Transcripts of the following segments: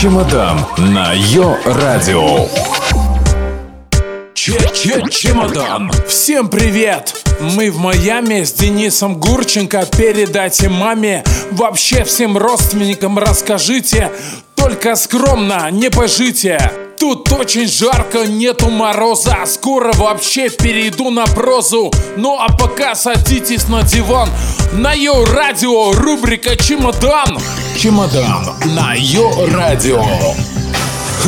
Чемодан на Йо-Радио. Че-че-чемодан. Всем привет! Мы в Майами с Денисом Гурченко. Передайте маме, вообще всем родственникам расскажите. Только скромно, не пожите. Тут очень жарко, нету мороза. Скоро вообще перейду на прозу. Ну а пока садитесь на диван. На ее радио рубрика «Чемодан» Чемодан на Йо-Радио.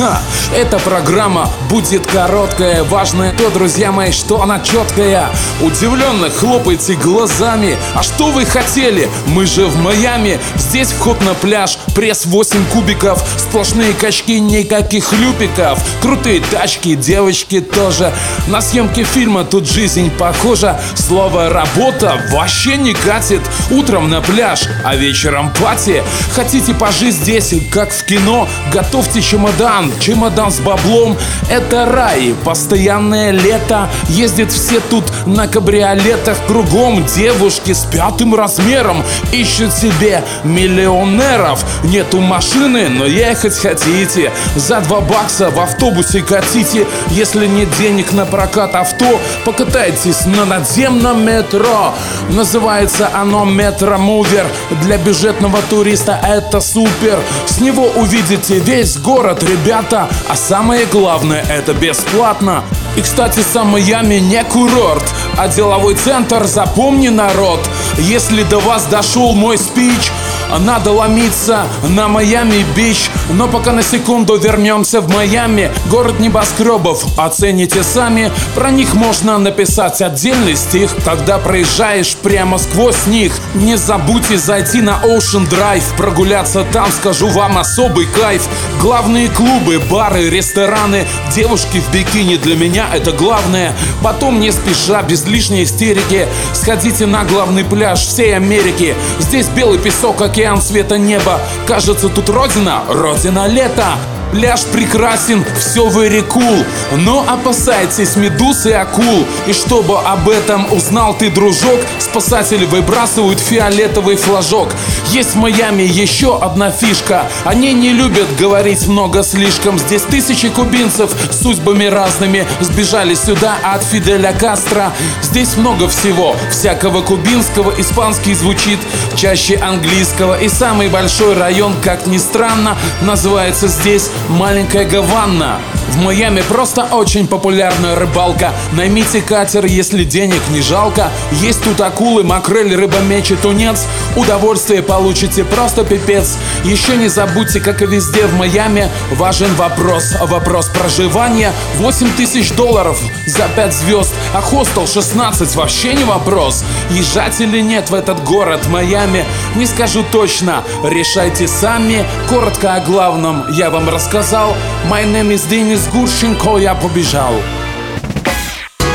Ха, эта программа будет короткая, важная то, друзья мои, что она четкая. Удивленно хлопайте глазами. А что вы хотели? Мы же в Майами. Здесь вход на пляж, пресс 8 кубиков, сплошные качки, никаких люпиков. Крутые тачки, девочки тоже. На съемке фильма тут жизнь похожа. Слово работа вообще не катит. Утром на пляж, а вечером пати. Хотите пожить здесь, как в кино? Готовьте чемодан, чемодан. С баблом Это рай, постоянное лето Ездят все тут на кабриолетах Кругом. Девушки с пятым размером Ищут себе миллионеров. Нету машины, но ехать хотите. За два бакса в автобусе катите. Если нет денег на прокат авто Покатайтесь на надземном метро. Называется оно метромувер Для бюджетного туриста это супер. С него увидите весь город, ребята А самое главное, это бесплатно. И, кстати, сам Майами не курорт, а деловой центр, запомни, народ Если до вас дошел мой спич, надо ломиться на Майами-Бич Но пока на секунду вернемся в Майами. Город небоскребов, оцените сами Про них можно написать отдельный стих. Когда проезжаешь прямо сквозь них. Не забудьте зайти на Ocean Drive Прогуляться там, скажу вам, особый кайф. Главные клубы, бары, рестораны Девушки в бикини для меня это главное. Потом не спеша, без лишней истерики Сходите на главный пляж всей Америки. Здесь белый песок, океан, света неба. Кажется, тут родина, родина лета. Пляж прекрасен, все cool Но опасайтесь медуз и акул. И чтобы об этом узнал ты, дружок Спасатели выбрасывают фиолетовый флажок Есть в Майами еще одна фишка. Они не любят говорить много слишком. Здесь тысячи кубинцев с судьбами разными Сбежали сюда от Фиделя Кастро. Здесь много всего, всякого кубинского Испанский звучит чаще английского. И самый большой район, как ни странно Называется здесь Маленькая Гаванна в Майами просто очень популярная рыбалка. Наймите катер, если денег не жалко. Есть тут акулы, макрель, рыба, меч и тунец. Удовольствие получите просто пипец. Еще не забудьте, как и везде в Майами Важен вопрос, вопрос проживания 8 тысяч долларов за 5 звезд. А хостел 16 вообще не вопрос. Езжать или нет в этот город Майами Не скажу точно, решайте сами Коротко о главном я вам рассказал. My name is Денис Гурченко, я побежал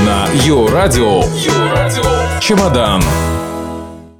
На Йо-Радио. Чемодан